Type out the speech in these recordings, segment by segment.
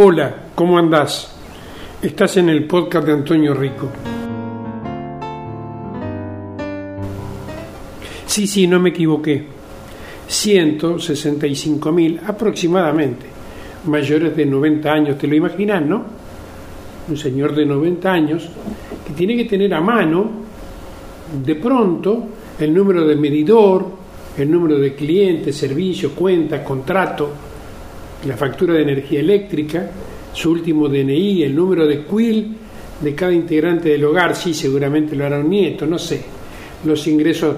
Hola, ¿cómo andás? Estás en el podcast de Antonio Rico. Sí, sí, no me equivoqué. 165 mil aproximadamente, mayores de 90 años, te lo imaginas, ¿no? Un señor de 90 años que tiene que tener a mano, de pronto, el número de medidor, el número de clientes, servicios, cuentas, contrato, la factura de energía eléctrica, su último DNI, el número de quill de cada integrante del hogar, sí, seguramente lo hará un nieto, no sé, los ingresos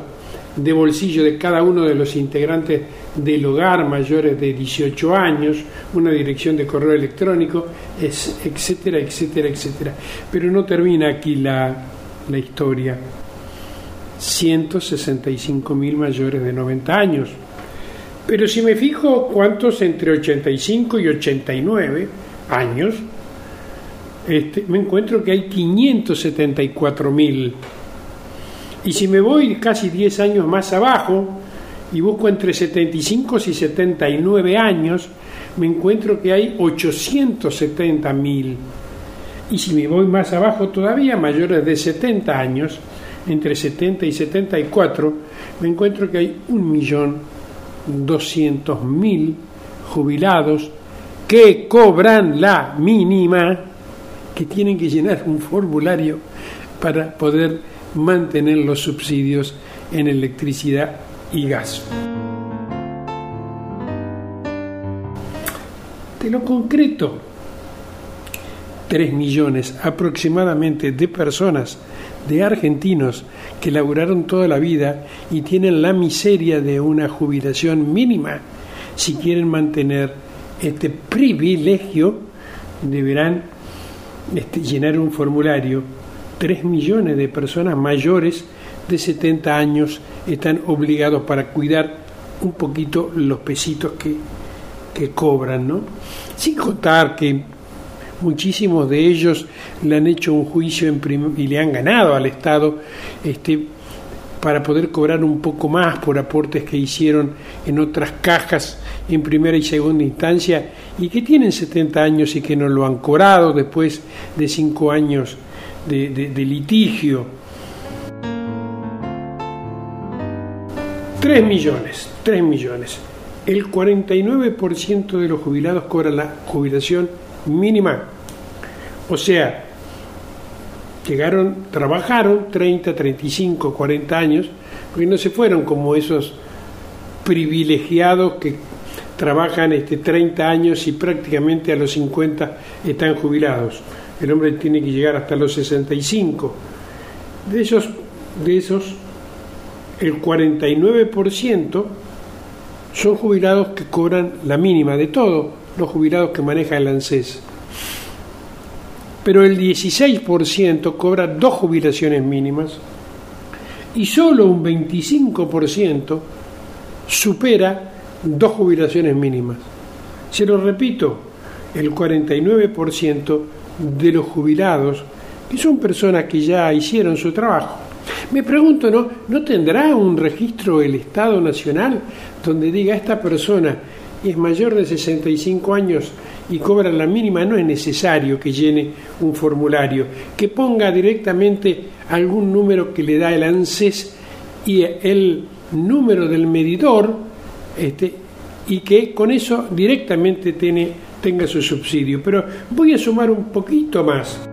de bolsillo de cada uno de los integrantes del hogar mayores de 18 años, una dirección de correo electrónico, etcétera, etcétera, etcétera. Pero no termina aquí la, la historia. 165 mil mayores de 90 años. Pero si me fijo cuántos entre 85 y 89 años, este, me encuentro que hay 574 mil. Y si me voy casi 10 años más abajo y busco entre 75 y 79 años, me encuentro que hay 870 mil. Y si me voy más abajo todavía, mayores de 70 años, entre 70 y 74, me encuentro que hay un millón 200.000 jubilados que cobran la mínima, que tienen que llenar un formulario para poder mantener los subsidios en electricidad y gas. De lo concreto, 3 millones aproximadamente de personas, de argentinos que laburaron toda la vida y tienen la miseria de una jubilación mínima, si quieren mantener este privilegio, deberán este, llenar un formulario. 3 millones de personas mayores de 70 años están obligados para cuidar un poquito los pesitos que, que cobran, ¿no? Sin contar que muchísimos de ellos le han hecho un juicio en y le han ganado al Estado este, para poder cobrar un poco más por aportes que hicieron en otras cajas en primera y segunda instancia y que tienen 70 años y que no lo han cobrado después de cinco años de, de litigio. 3 millones, 3 millones. El 49% de los jubilados cobran la jubilación mínima. O sea, llegaron, trabajaron 30, 35, 40 años, porque no se fueron como esos privilegiados que trabajan este 30 años y prácticamente a los 50 están jubilados. El hombre tiene que llegar hasta los 65. De esos, de esos el 49% son jubilados que cobran la mínima de todo, los jubilados que maneja el ANSES. Pero el 16% cobra dos jubilaciones mínimas y solo un 25% supera dos jubilaciones mínimas. Se lo repito, el 49% de los jubilados, que son personas que ya hicieron su trabajo. Me pregunto, ¿no, ¿no tendrá un registro el Estado Nacional donde diga esta persona es mayor de 65 años y cobra la mínima, no es necesario que llene un formulario, que ponga directamente algún número que le da el ANSES y el número del medidor, este, y que con eso directamente tiene, tenga su subsidio. Pero voy a sumar un poquito más.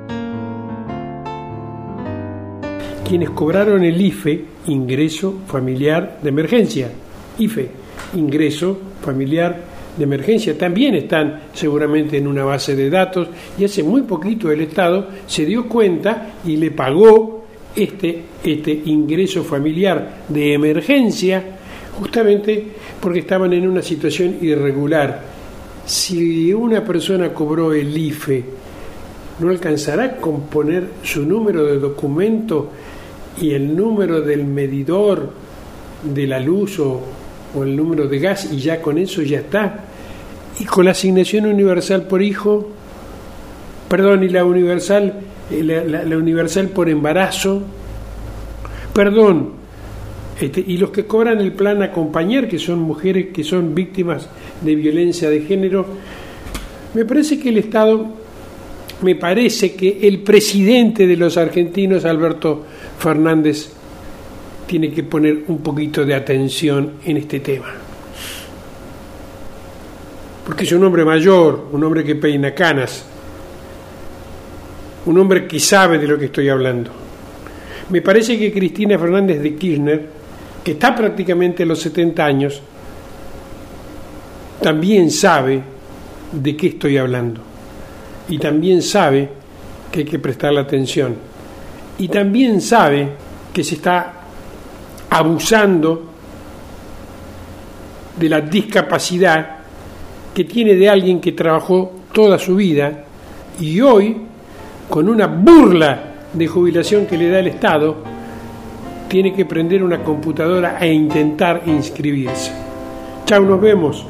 Quienes cobraron el IFE, ingreso familiar de emergencia, IFE, ingreso familiar de emergencia, también están seguramente en una base de datos y hace muy poquito el Estado se dio cuenta y le pagó este, este ingreso familiar de emergencia justamente porque estaban en una situación irregular. Si una persona cobró el IFE, ¿no alcanzará con poner su número de documento y el número del medidor de la luz o, o el número de gas y ya con eso ya está? Y con la asignación universal por hijo, perdón, y la universal, eh, la, universal por embarazo, perdón, este, y los que cobran el plan acompañar, que son mujeres que son víctimas de violencia de género, Me parece que el Estado, me parece que el presidente de los argentinos, Alberto Fernández, tiene que poner un poquito de atención en este tema. Porque es un hombre mayor, un hombre que peina canas, un hombre que sabe de lo que estoy hablando. Me parece que Cristina Fernández de Kirchner, que está prácticamente a los 70 años, también sabe de qué estoy hablando. Y también sabe que hay que prestarle atención. Y también sabe que se está abusando de la discapacidad que tiene de alguien que trabajó toda su vida y hoy, con una burla de jubilación que le da el Estado, tiene que prender una computadora e intentar inscribirse. Chao, nos vemos.